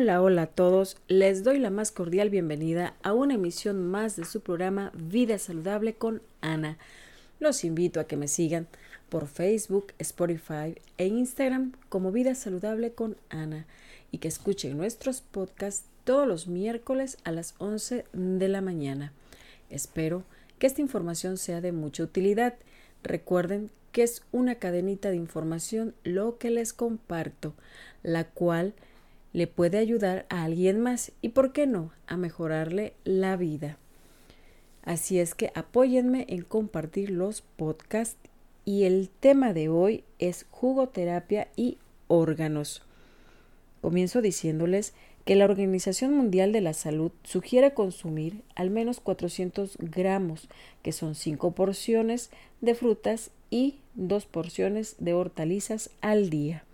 Hola, hola a todos. Les doy la más cordial bienvenida a una emisión más de su programa Vida Saludable con Ana. Los invito a que me sigan por Facebook, Spotify e Instagram como Vida Saludable con Ana y que escuchen nuestros podcasts todos los miércoles a las 11 de la mañana. Espero que esta información sea de mucha utilidad. Recuerden que es una cadenita de información lo que les comparto, la cual le puede ayudar a alguien más y, ¿por qué no?, a mejorarle la vida. Así es que apóyenme en compartir los podcasts y el tema de hoy es jugoterapia y órganos. Comienzo diciéndoles que la Organización Mundial de la Salud sugiere consumir al menos 400 gramos, que son 5 porciones de frutas y 2 porciones de hortalizas al día.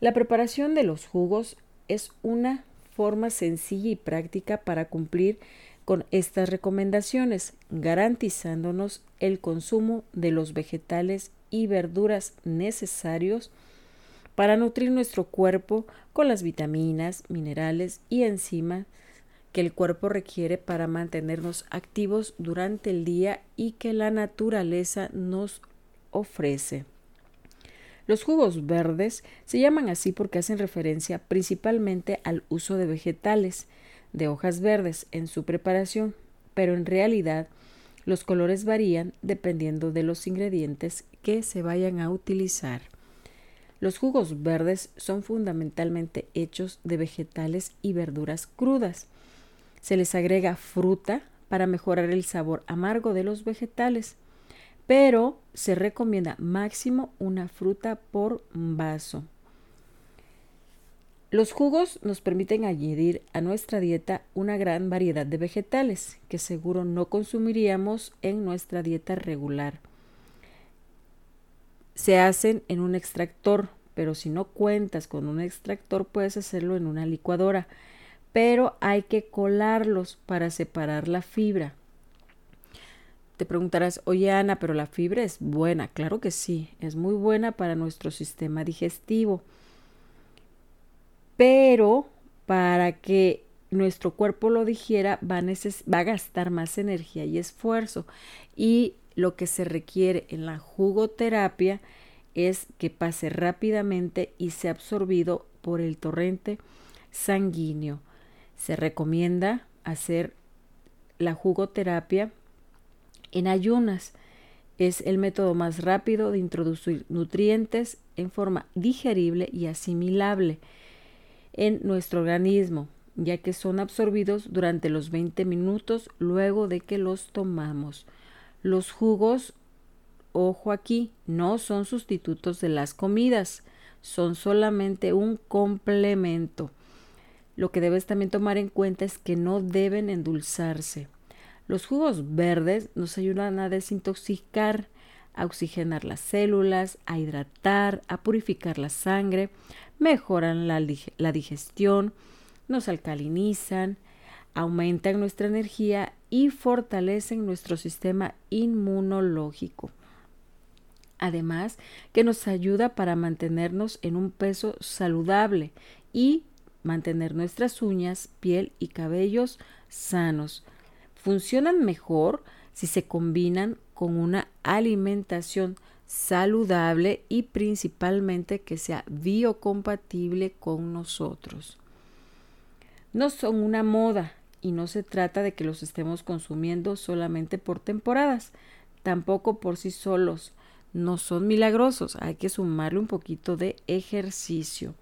La preparación de los jugos es una forma sencilla y práctica para cumplir con estas recomendaciones, garantizándonos el consumo de los vegetales y verduras necesarios para nutrir nuestro cuerpo con las vitaminas, minerales y enzimas que el cuerpo requiere para mantenernos activos durante el día y que la naturaleza nos ofrece. Los jugos verdes se llaman así porque hacen referencia principalmente al uso de vegetales de hojas verdes en su preparación, pero en realidad los colores varían dependiendo de los ingredientes que se vayan a utilizar. Los jugos verdes son fundamentalmente hechos de vegetales y verduras crudas. Se les agrega fruta para mejorar el sabor amargo de los vegetales pero se recomienda máximo una fruta por vaso. Los jugos nos permiten añadir a nuestra dieta una gran variedad de vegetales que seguro no consumiríamos en nuestra dieta regular. Se hacen en un extractor, pero si no cuentas con un extractor puedes hacerlo en una licuadora, pero hay que colarlos para separar la fibra. Te preguntarás, oye Ana, pero la fibra es buena. Claro que sí, es muy buena para nuestro sistema digestivo. Pero para que nuestro cuerpo lo digiera va a, gastar más energía y esfuerzo. Y lo que se requiere en la jugoterapia es que pase rápidamente y sea absorbido por el torrente sanguíneo. Se recomienda hacer la jugoterapia en ayunas. Es el método más rápido de introducir nutrientes en forma digerible y asimilable en nuestro organismo, ya que son absorbidos durante los 20 minutos luego de que los tomamos. Los jugos, ojo aquí, no son sustitutos de las comidas, son solamente un complemento. Lo que debes también tomar en cuenta es que no deben endulzarse. Los jugos verdes nos ayudan a desintoxicar, a oxigenar las células, a hidratar, a purificar la sangre, mejoran la, la digestión, nos alcalinizan, aumentan nuestra energía y fortalecen nuestro sistema inmunológico. Además, que nos ayuda para mantenernos en un peso saludable y mantener nuestras uñas, piel y cabellos sanos funcionan mejor si se combinan con una alimentación saludable y principalmente que sea biocompatible con nosotros. No son una moda y no se trata de que los estemos consumiendo solamente por temporadas, tampoco por sí solos. No son milagrosos, hay que sumarle un poquito de ejercicio.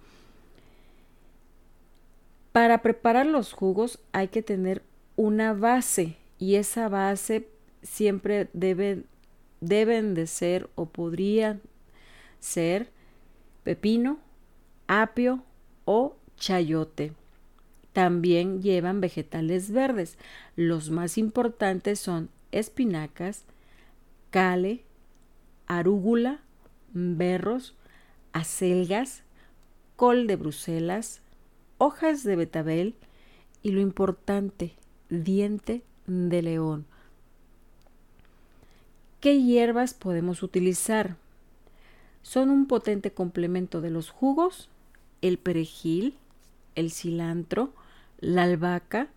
Para preparar los jugos hay que tener una base y esa base siempre debe, deben de ser o podrían ser pepino, apio o chayote. También llevan vegetales verdes. Los más importantes son espinacas, cale, arúgula, berros, acelgas, col de Bruselas, hojas de betabel y lo importante, diente de león. ¿Qué hierbas podemos utilizar? Son un potente complemento de los jugos, el perejil, el cilantro, la albahaca,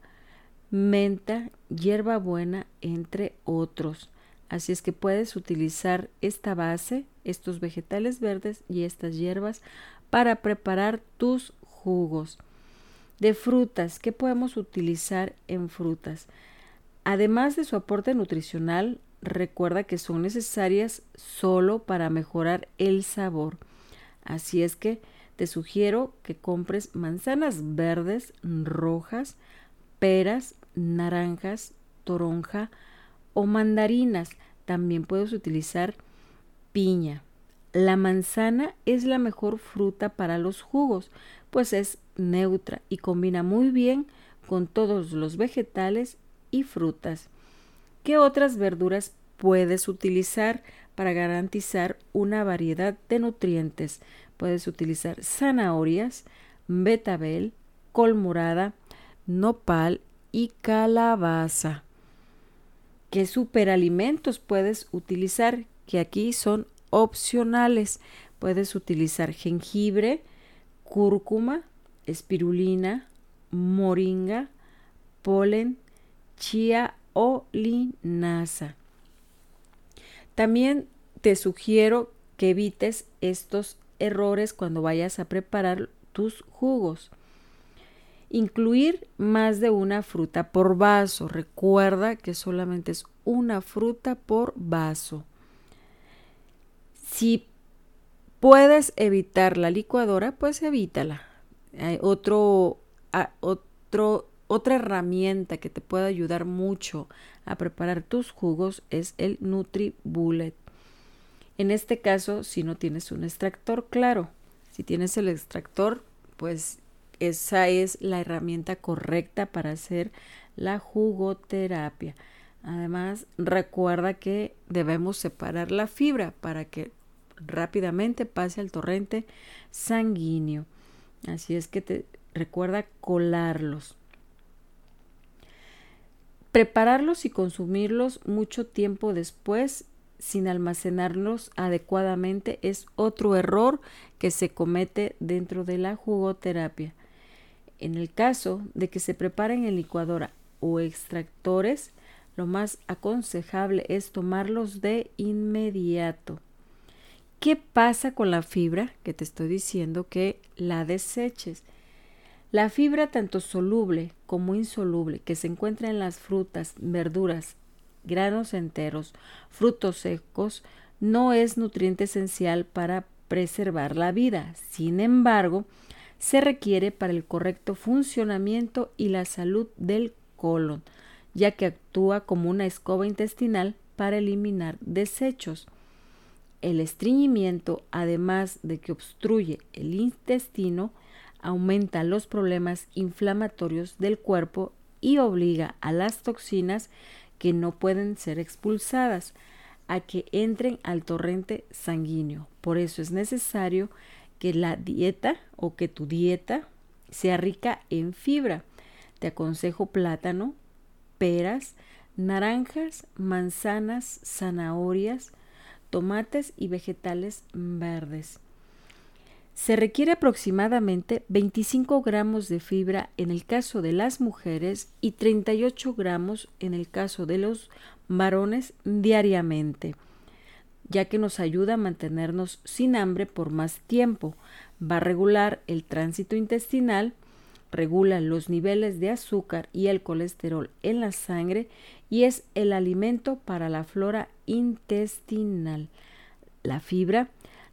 menta, hierbabuena, entre otros. Así es que puedes utilizar esta base, estos vegetales verdes y estas hierbas para preparar tus jugos. De frutas, ¿qué podemos utilizar en frutas? Además de su aporte nutricional, recuerda que son necesarias solo para mejorar el sabor. Así es que te sugiero que compres manzanas verdes, rojas, peras, naranjas, toronja o mandarinas. También puedes utilizar piña. La manzana es la mejor fruta para los jugos, pues es neutra y combina muy bien con todos los vegetales y frutas. ¿Qué otras verduras puedes utilizar para garantizar una variedad de nutrientes? Puedes utilizar zanahorias, betabel, col morada, nopal y calabaza. ¿Qué superalimentos puedes utilizar? Que aquí son opcionales. Puedes utilizar jengibre, cúrcuma, espirulina, moringa, polen, chía o linaza. También te sugiero que evites estos errores cuando vayas a preparar tus jugos. Incluir más de una fruta por vaso. Recuerda que solamente es una fruta por vaso. Si puedes evitar la licuadora, pues evítala. Hay otro, otro, otra herramienta que te puede ayudar mucho a preparar tus jugos es el NutriBullet. En este caso, si no tienes un extractor, claro, si tienes el extractor, pues esa es la herramienta correcta para hacer la jugoterapia. Además, recuerda que debemos separar la fibra para que rápidamente pase al torrente sanguíneo. Así es que te recuerda colarlos. Prepararlos y consumirlos mucho tiempo después sin almacenarlos adecuadamente es otro error que se comete dentro de la jugoterapia. En el caso de que se preparen en licuadora o extractores, lo más aconsejable es tomarlos de inmediato. ¿Qué pasa con la fibra? Que te estoy diciendo que la deseches. La fibra tanto soluble como insoluble que se encuentra en las frutas, verduras, granos enteros, frutos secos, no es nutriente esencial para preservar la vida. Sin embargo, se requiere para el correcto funcionamiento y la salud del colon, ya que actúa como una escoba intestinal para eliminar desechos. El estreñimiento, además de que obstruye el intestino, aumenta los problemas inflamatorios del cuerpo y obliga a las toxinas que no pueden ser expulsadas a que entren al torrente sanguíneo. Por eso es necesario que la dieta o que tu dieta sea rica en fibra. Te aconsejo plátano, peras, naranjas, manzanas, zanahorias, tomates y vegetales verdes. Se requiere aproximadamente 25 gramos de fibra en el caso de las mujeres y 38 gramos en el caso de los varones diariamente, ya que nos ayuda a mantenernos sin hambre por más tiempo, va a regular el tránsito intestinal, regula los niveles de azúcar y el colesterol en la sangre y es el alimento para la flora intestinal. La fibra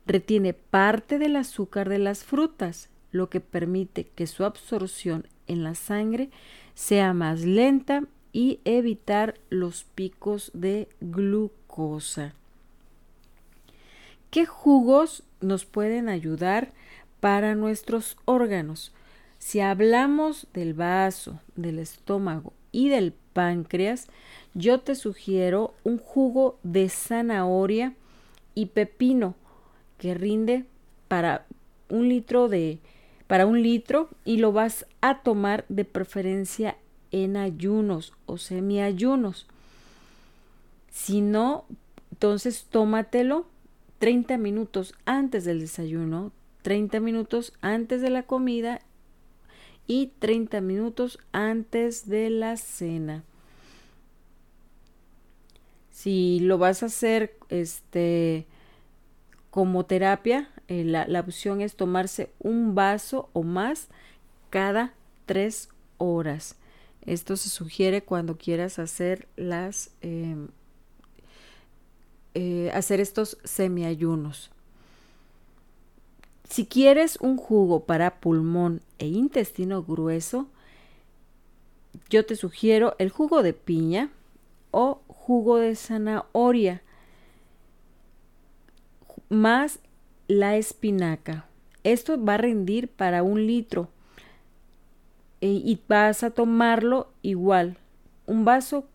retiene parte del azúcar de las frutas, lo que permite que su absorción en la sangre sea más lenta y evitar los picos de glucosa. ¿Qué jugos nos pueden ayudar para nuestros órganos? Si hablamos del vaso, del estómago y del páncreas, yo te sugiero un jugo de zanahoria y pepino que rinde para un litro de para un litro y lo vas a tomar de preferencia en ayunos o semiayunos. Si no, entonces tómatelo 30 minutos antes del desayuno, 30 minutos antes de la comida y 30 minutos antes de la cena. Si lo vas a hacer este, como terapia, eh, la, la, opción es tomarse un vaso o más cada tres horas. Esto se sugiere cuando quieras hacer las em, eh, hacer estos semiayunos. Si quieres un jugo para pulmón e intestino grueso, yo te sugiero el jugo de piña o jugo de zanahoria más la espinaca. Esto va a rendir para un litro e, y vas a tomarlo igual, un vaso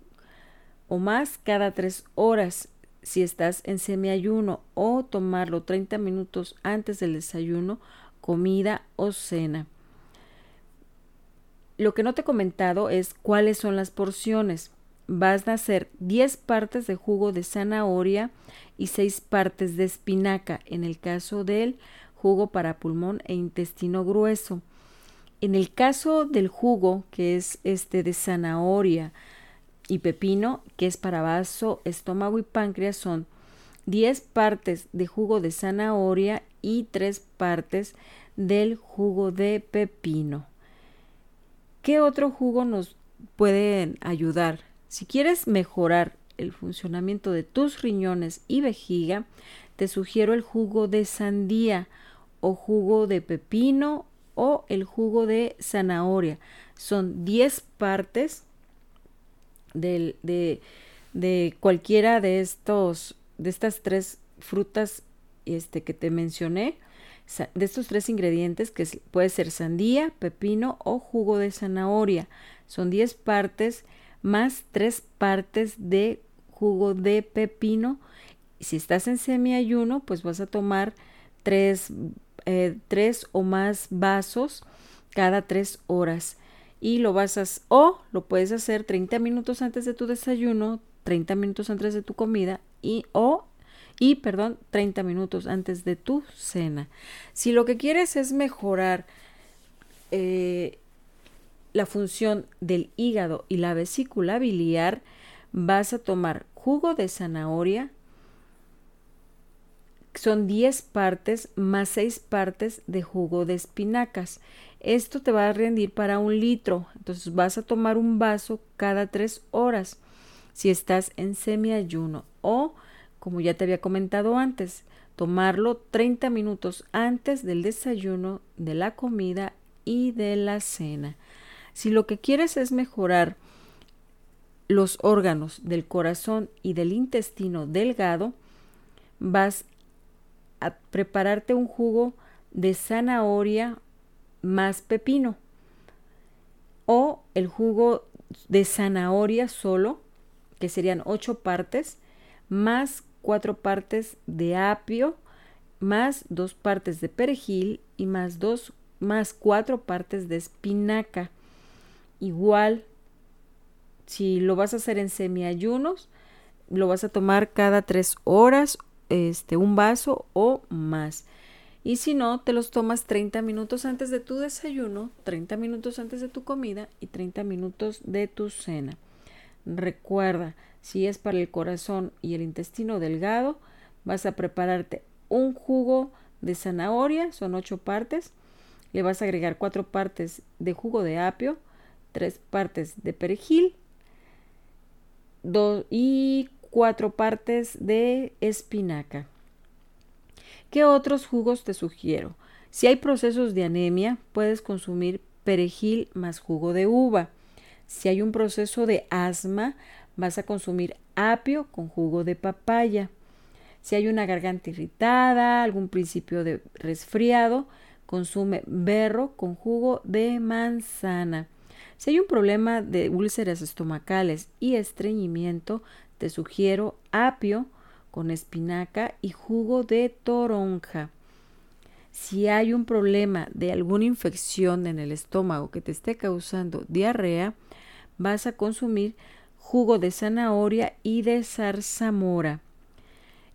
o más cada tres horas si estás en semiayuno o tomarlo 30 minutos antes del desayuno, comida o cena. Lo que no te he comentado es cuáles son las porciones. Vas a hacer 10 partes de jugo de zanahoria y 6 partes de espinaca en el caso del jugo para pulmón e intestino grueso. En el caso del jugo, que es este de zanahoria, y pepino, que es para vaso, estómago y páncreas, son 10 partes de jugo de zanahoria y 3 partes del jugo de pepino. ¿Qué otro jugo nos puede ayudar? Si quieres mejorar el funcionamiento de tus riñones y vejiga, te sugiero el jugo de sandía o jugo de pepino o el jugo de zanahoria. Son 10 partes de, de, cualquiera de estos, de estas tres frutas este, que te mencioné, de estos tres ingredientes, que puede ser sandía, pepino o jugo de zanahoria. Son 10 partes más 3 partes de jugo de pepino. Si estás en semiayuno, pues vas a tomar 3, eh, o más vasos cada 3 horas y lo vas a o lo puedes hacer 30 minutos antes de tu desayuno, 30 minutos antes de tu comida y o y perdón, 30 minutos antes de tu cena. Si lo que quieres es mejorar eh, la función del hígado y la vesícula biliar, vas a tomar jugo de zanahoria, son 10 partes más 6 partes de jugo de espinacas. Esto te va a rendir para un litro. Entonces vas a tomar un vaso cada tres horas si estás en semiayuno o, como ya te había comentado antes, tomarlo 30 minutos antes del desayuno, de la comida y de la cena. Si lo que quieres es mejorar los órganos del corazón y del intestino delgado, vas prepararte un jugo de zanahoria más pepino o el jugo de zanahoria solo, que serían ocho partes, más cuatro partes de apio, más dos partes de perejil y más dos más cuatro partes de espinaca. Igual, si lo vas a hacer en semiayunos, lo vas a tomar cada tres horas, este, un vaso o más. Y si no, te los tomas 30 minutos antes de tu desayuno, 30 minutos antes de tu comida y 30 minutos de tu cena. Recuerda, si es para el corazón y el intestino delgado, vas a prepararte un jugo de zanahoria, son 8 partes. Le vas a agregar 4 partes de jugo de apio, 3 partes de perejil y 4 partes de espinaca. ¿Qué otros jugos te sugiero? Si hay procesos de anemia, puedes consumir perejil más jugo de uva. Si hay un proceso de asma, vas a consumir apio con jugo de papaya. Si hay una garganta irritada, algún principio de resfriado, consume berro con jugo de manzana. Si hay un problema de úlceras estomacales y estreñimiento, te sugiero apio con espinaca y jugo de toronja. Si hay un problema de alguna infección en el estómago que te esté causando diarrea, vas a consumir jugo de zanahoria y de zarzamora.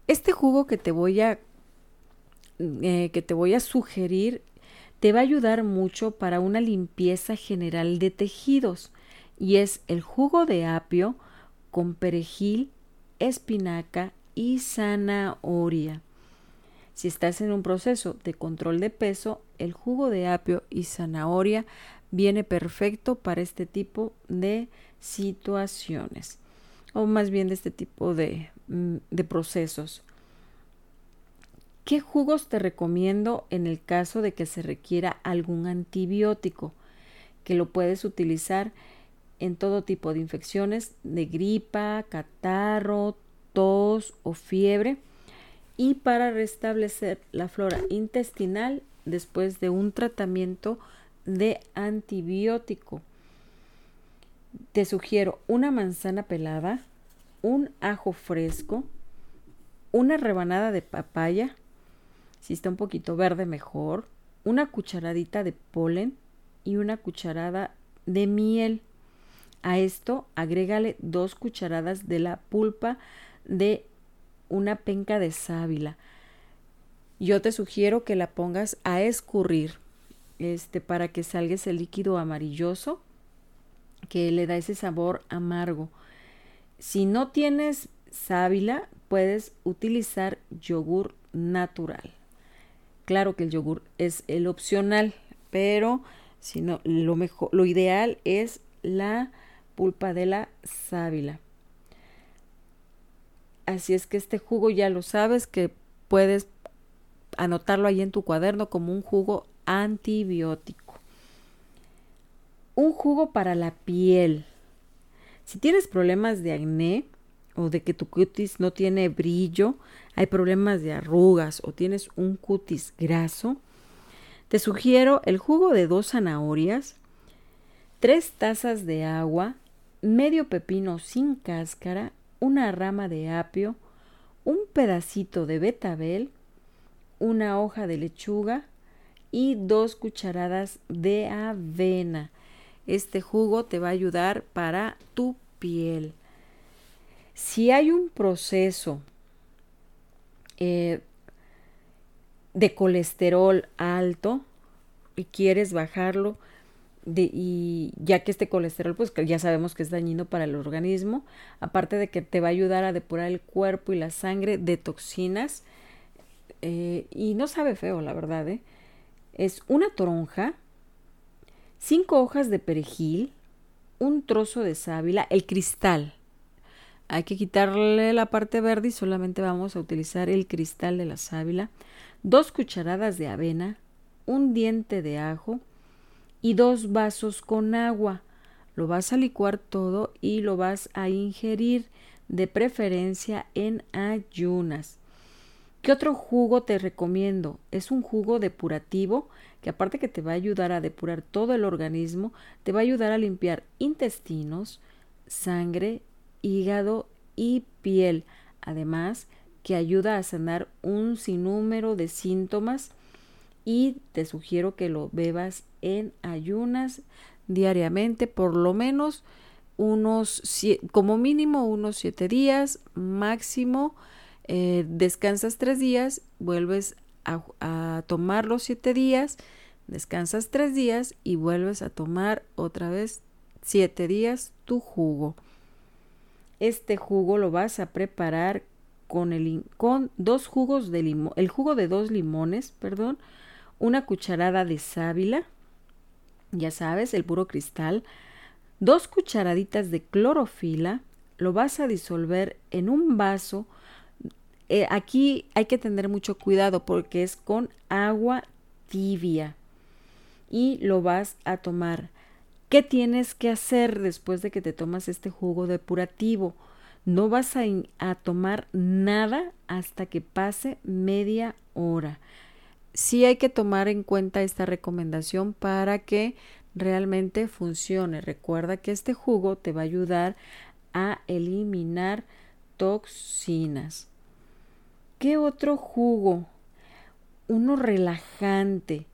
Este jugo que te voy a, eh, que te voy a sugerir te va a ayudar mucho para una limpieza general de tejidos y es el jugo de apio con perejil, espinaca y zanahoria. Si estás en un proceso de control de peso, el jugo de apio y zanahoria viene perfecto para este tipo de situaciones o más bien de este tipo de, mm, procesos. ¿Qué jugos te recomiendo en el caso de que se requiera algún antibiótico? Que lo puedes utilizar en todo tipo de infecciones de gripa, catarro, tos o fiebre y para restablecer la flora intestinal después de un tratamiento de antibiótico. Te sugiero una manzana pelada, un ajo fresco, una rebanada de papaya, si está un poquito verde mejor, una cucharadita de polen y una cucharada de miel. A esto agrégale dos cucharadas de la pulpa de una penca de sábila. Yo te sugiero que la pongas a escurrir este, para que salga ese líquido amarilloso que le da ese sabor amargo. Si no tienes sábila, puedes utilizar yogur natural. Claro que el yogur es el opcional, pero si no, lo mejor, lo ideal es la pulpa de la sábila. Así es que este jugo ya lo sabes que puedes anotarlo ahí en tu cuaderno como un jugo antibiótico. Un jugo para la piel. Si tienes problemas de acné o de que tu cutis no tiene brillo, hay problemas de arrugas o tienes un cutis graso, te sugiero el jugo de dos zanahorias, tres tazas de agua, medio pepino sin cáscara, una rama de apio, un pedacito de betabel, una hoja de lechuga y dos cucharadas de avena. Este jugo te va a ayudar para tu piel. Si hay un proceso eh, de colesterol alto y quieres bajarlo, y ya que este colesterol, pues ya sabemos que es dañino para el organismo, aparte de que te va a ayudar a depurar el cuerpo y la sangre de toxinas, eh, y no sabe feo, la verdad, ¿eh? es una toronja, cinco hojas de perejil, un trozo de sábila, el cristal. Hay que quitarle la parte verde y solamente vamos a utilizar el cristal de la sábila, dos cucharadas de avena, un diente de ajo, y dos vasos con agua. Lo vas a licuar todo y lo vas a ingerir de preferencia en ayunas. ¿Qué otro jugo te recomiendo? Es un jugo depurativo que aparte que te va a ayudar a depurar todo el organismo, te va a ayudar a limpiar intestinos, sangre, hígado y piel. Además, que ayuda a sanar un sinnúmero de síntomas y te sugiero que lo bebas en ayunas diariamente, por lo menos unos, como mínimo unos siete días, máximo eh, descansas tres días, vuelves a, tomar los siete días, descansas tres días y vuelves a tomar otra vez siete días tu jugo. Este jugo lo vas a preparar con, el, con dos jugos de limón, el jugo de dos limones, perdón, una cucharada de sábila, ya sabes, el puro cristal, dos cucharaditas de clorofila, lo vas a disolver en un vaso. Eh, aquí hay que tener mucho cuidado porque es con agua tibia y lo vas a tomar. ¿Qué tienes que hacer después de que te tomas este jugo depurativo? No vas a, a tomar nada hasta que pase media hora sí hay que tomar en cuenta esta recomendación para que realmente funcione. Recuerda que este jugo te va a ayudar a eliminar toxinas. ¿Qué otro jugo? Uno relajante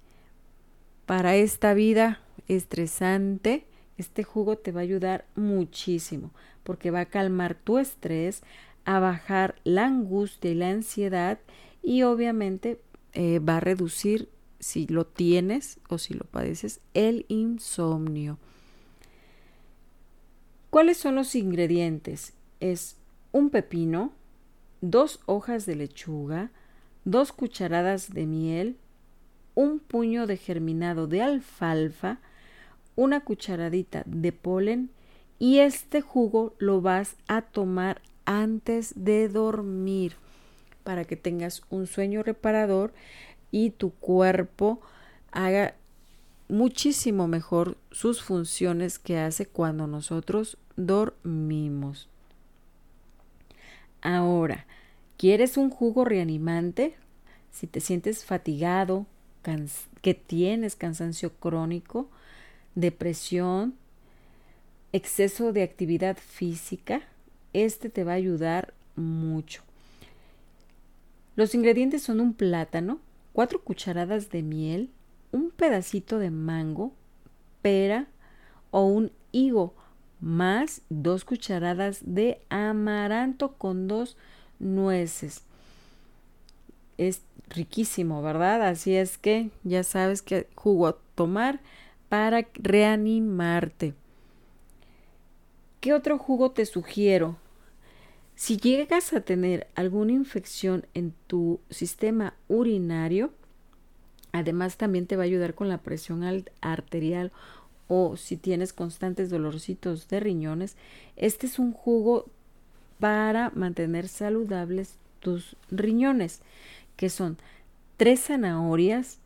para esta vida estresante. Este jugo te va a ayudar muchísimo porque va a calmar tu estrés, a bajar la angustia y la ansiedad y obviamente eh, va a reducir si lo tienes o si lo padeces, el insomnio. ¿Cuáles son los ingredientes? Es un pepino, dos hojas de lechuga, dos cucharadas de miel, un puño de germinado de alfalfa, una cucharadita de polen y este jugo lo vas a tomar antes de dormir para que tengas un sueño reparador y tu cuerpo haga muchísimo mejor sus funciones que hace cuando nosotros dormimos. Ahora, ¿quieres un jugo reanimante? Si te sientes fatigado, que tienes cansancio crónico, depresión, exceso de actividad física, este te va a ayudar mucho. Los ingredientes son un plátano, cuatro cucharadas de miel, un pedacito de mango, pera o un higo, más dos cucharadas de amaranto con dos nueces. Es riquísimo, ¿verdad? Así es que ya sabes qué jugo tomar para reanimarte. ¿Qué otro jugo te sugiero? Si llegas a tener alguna infección en tu sistema urinario, además también te va a ayudar con la presión arterial o si tienes constantes dolorcitos de riñones, este es un jugo para mantener saludables tus riñones, que son tres zanahorias,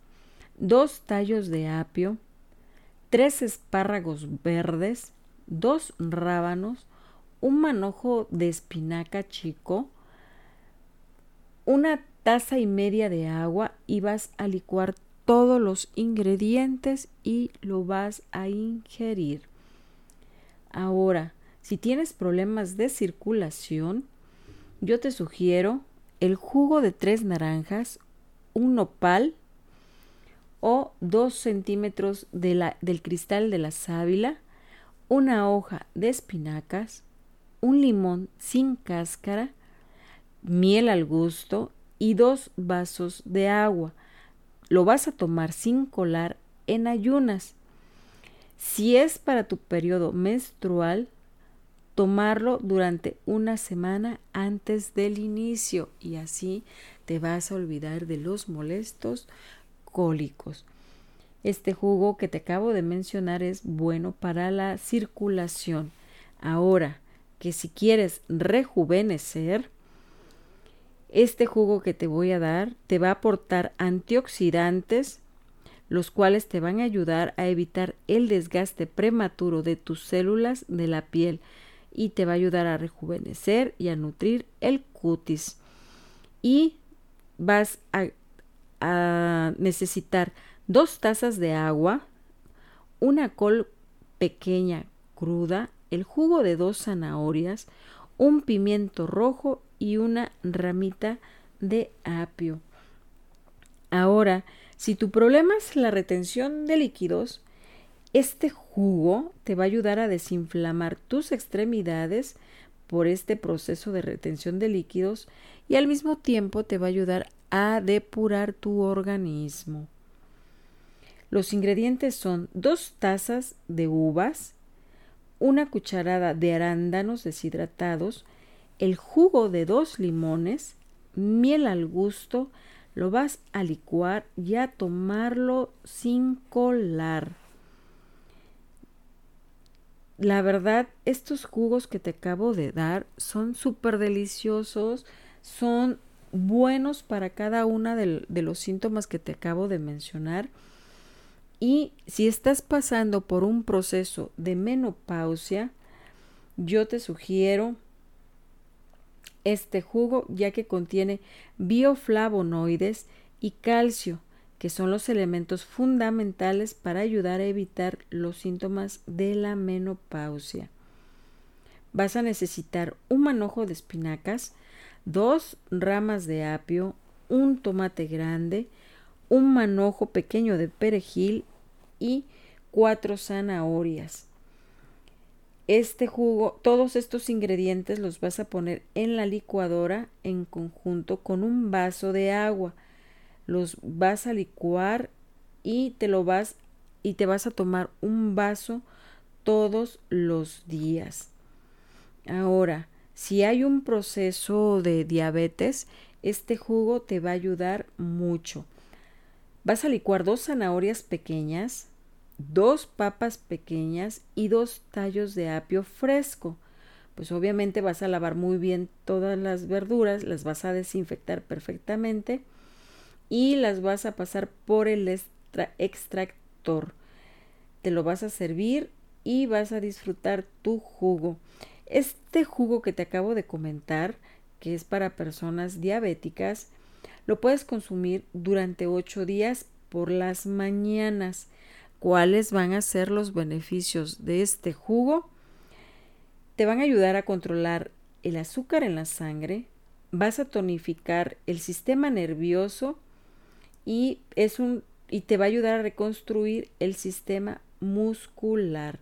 dos tallos de apio, tres espárragos verdes, dos rábanos, un manojo de espinaca chico, una taza y media de agua y vas a licuar todos los ingredientes y lo vas a ingerir. Ahora, si tienes problemas de circulación, yo te sugiero el jugo de tres naranjas, un nopal o dos centímetros de del cristal de la sábila, una hoja de espinacas, un limón sin cáscara, miel al gusto y dos vasos de agua. Lo vas a tomar sin colar en ayunas. Si es para tu periodo menstrual, tomarlo durante una semana antes del inicio y así te vas a olvidar de los molestos cólicos. Este jugo que te acabo de mencionar es bueno para la circulación. Ahora que si quieres rejuvenecer, este jugo que te voy a dar te va a aportar antioxidantes, los cuales te van a ayudar a evitar el desgaste prematuro de tus células de la piel y te va a ayudar a rejuvenecer y a nutrir el cutis. Y vas a, a necesitar dos tazas de agua, una col pequeña cruda, el jugo de dos zanahorias, un pimiento rojo y una ramita de apio. Ahora, si tu problema es la retención de líquidos, este jugo te va a ayudar a desinflamar tus extremidades por este proceso de retención de líquidos y al mismo tiempo te va a ayudar a depurar tu organismo. Los ingredientes son dos tazas de uvas, una cucharada de arándanos deshidratados, el jugo de dos limones, miel al gusto, lo vas a licuar y a tomarlo sin colar. La verdad, estos jugos que te acabo de dar son súper deliciosos, son buenos para cada uno de, de los síntomas que te acabo de mencionar y si estás pasando por un proceso de menopausia, yo te sugiero este jugo ya que contiene bioflavonoides y calcio, que son los elementos fundamentales para ayudar a evitar los síntomas de la menopausia. Vas a necesitar un manojo de espinacas, dos ramas de apio, un tomate grande, un manojo pequeño de perejil y cuatro zanahorias. Este jugo, todos estos ingredientes los vas a poner en la licuadora en conjunto con un vaso de agua. Los vas a licuar y te lo vas y te vas a tomar un vaso todos los días. Ahora, si hay un proceso de diabetes, este jugo te va a ayudar mucho. Vas a licuar dos zanahorias pequeñas, dos papas pequeñas y dos tallos de apio fresco. Pues obviamente vas a lavar muy bien todas las verduras, las vas a desinfectar perfectamente y las vas a pasar por el extractor. Te lo vas a servir y vas a disfrutar tu jugo. Este jugo que te acabo de comentar, que es para personas diabéticas, lo puedes consumir durante 8 días por las mañanas. ¿Cuáles van a ser los beneficios de este jugo? Te van a ayudar a controlar el azúcar en la sangre, vas a tonificar el sistema nervioso y es un y te va a ayudar a reconstruir el sistema muscular.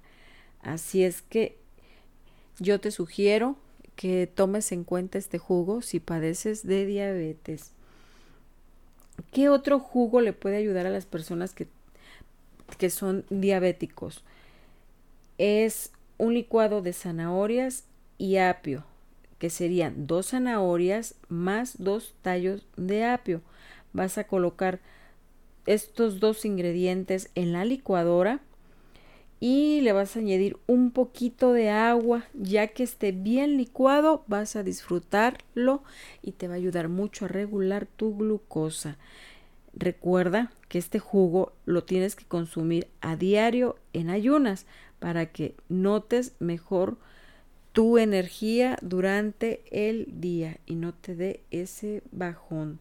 Así es que yo te sugiero que tomes en cuenta este jugo si padeces de diabetes. ¿Qué otro jugo le puede ayudar a las personas que, que son diabéticos? Es un licuado de zanahorias y apio, que serían dos zanahorias más dos tallos de apio. Vas a colocar estos dos ingredientes en la licuadora y le vas a añadir un poquito de agua ya que esté bien licuado vas a disfrutarlo y te va a ayudar mucho a regular tu glucosa recuerda que este jugo lo tienes que consumir a diario en ayunas para que notes mejor tu energía durante el día y no te dé ese bajón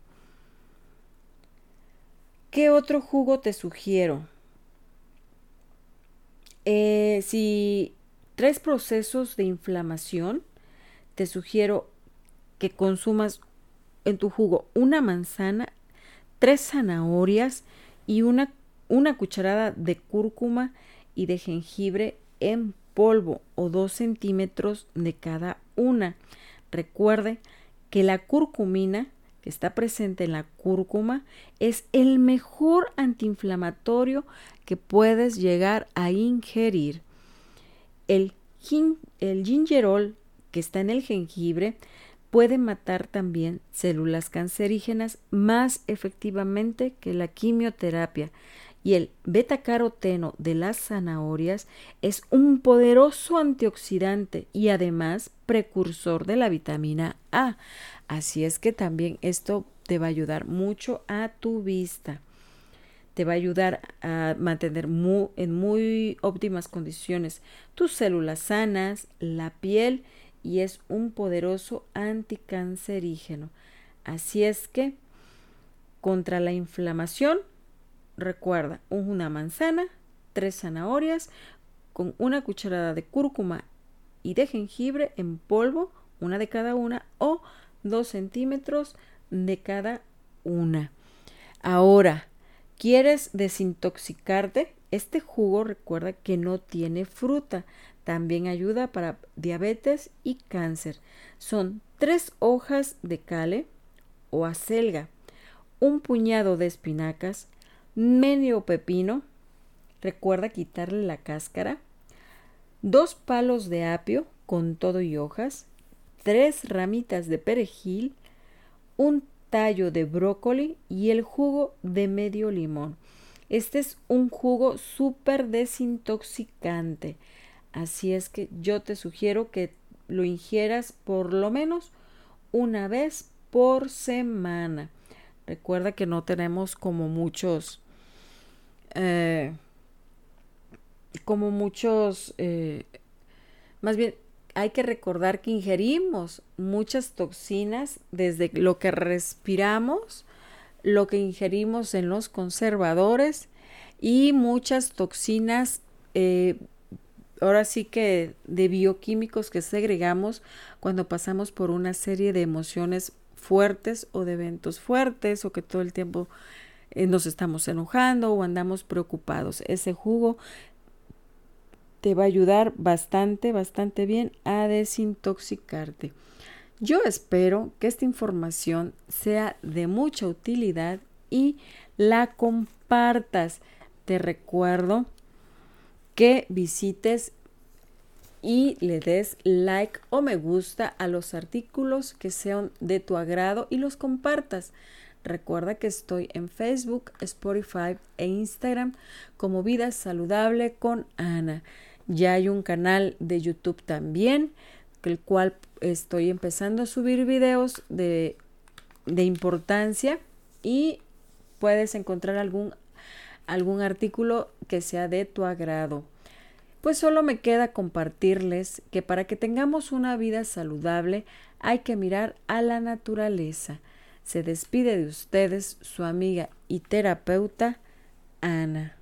¿Qué otro jugo te sugiero? Eh, si tres procesos de inflamación, te sugiero que consumas en tu jugo una manzana, tres zanahorias y una, una cucharada de cúrcuma y de jengibre en polvo o dos centímetros de cada una. Recuerde que la curcumina que está presente en la cúrcuma es el mejor antiinflamatorio que puedes llegar a ingerir. El, el gingerol que está en el jengibre puede matar también células cancerígenas más efectivamente que la quimioterapia y el betacaroteno de las zanahorias es un poderoso antioxidante y además precursor de la vitamina A. Así es que también esto te va a ayudar mucho a tu vista. Te va a ayudar a mantener en muy óptimas condiciones tus células sanas, la piel y es un poderoso anticancerígeno. Así es que contra la inflamación Recuerda, una manzana, tres zanahorias con una cucharada de cúrcuma y de jengibre en polvo, una de cada una, o dos centímetros de cada una. Ahora, ¿quieres desintoxicarte? Este jugo recuerda que no tiene fruta. También ayuda para diabetes y cáncer. Son tres hojas de cale o acelga, un puñado de espinacas, medio pepino, recuerda quitarle la cáscara, dos palos de apio con todo y hojas, tres ramitas de perejil, un tallo de brócoli y el jugo de medio limón. Este es un jugo súper desintoxicante, así es que yo te sugiero que lo ingieras por lo menos una vez por semana. Recuerda que no tenemos como muchos eh, como muchos, eh, más bien hay que recordar que ingerimos muchas toxinas desde lo que respiramos, lo que ingerimos en los conservadores y muchas toxinas, eh, ahora sí que de bioquímicos que segregamos cuando pasamos por una serie de emociones fuertes o de eventos fuertes o que todo el tiempo eh, nos estamos enojando o andamos preocupados. Ese jugo te va a ayudar bastante, bastante bien a desintoxicarte. Yo espero que esta información sea de mucha utilidad y la compartas. Te recuerdo que visites y le des like o me gusta a los artículos que sean de tu agrado y los compartas. Recuerda que estoy en Facebook, Spotify e Instagram como Vida Saludable con Ana. Ya hay un canal de YouTube también, el cual estoy empezando a subir videos de, de importancia y puedes encontrar algún, algún artículo que sea de tu agrado. Pues solo me queda compartirles que para que tengamos una vida saludable hay que mirar a la naturaleza. Se despide de ustedes su amiga y terapeuta Ana.